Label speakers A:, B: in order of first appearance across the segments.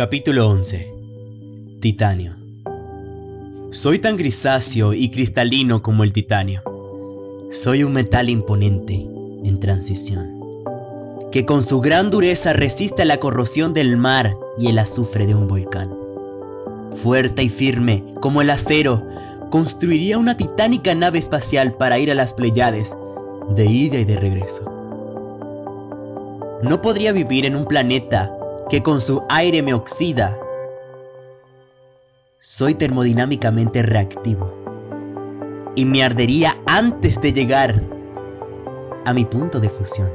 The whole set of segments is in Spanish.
A: Capítulo 11 Titanio Soy tan grisáceo y cristalino como el titanio. Soy un metal imponente en transición, que con su gran dureza resiste a la corrosión del mar y el azufre de un volcán. Fuerte y firme como el acero, construiría una titánica nave espacial para ir a las Pleiades, de ida y de regreso. No podría vivir en un planeta que con su aire me oxida. Soy termodinámicamente reactivo y me ardería antes de llegar a mi punto de fusión.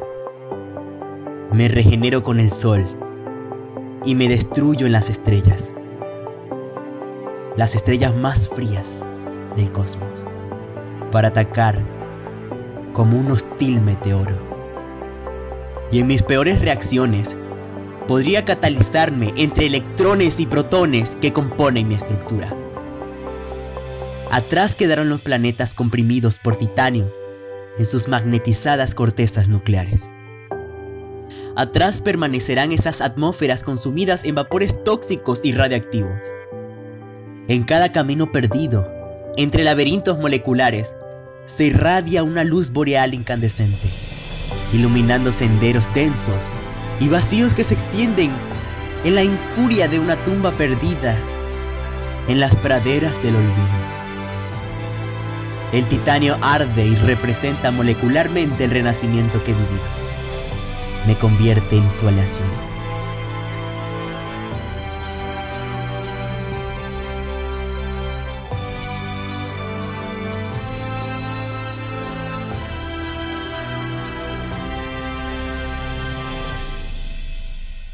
A: Me regenero con el sol y me destruyo en las estrellas, las estrellas más frías del cosmos, para atacar como un hostil meteoro. Y en mis peores reacciones, podría catalizarme entre electrones y protones que componen mi estructura. Atrás quedaron los planetas comprimidos por titanio en sus magnetizadas cortezas nucleares. Atrás permanecerán esas atmósferas consumidas en vapores tóxicos y radiactivos. En cada camino perdido, entre laberintos moleculares, se irradia una luz boreal incandescente, iluminando senderos densos y vacíos que se extienden en la incuria de una tumba perdida en las praderas del olvido. El titanio arde y representa molecularmente el renacimiento que he vivido. Me convierte en su aleación.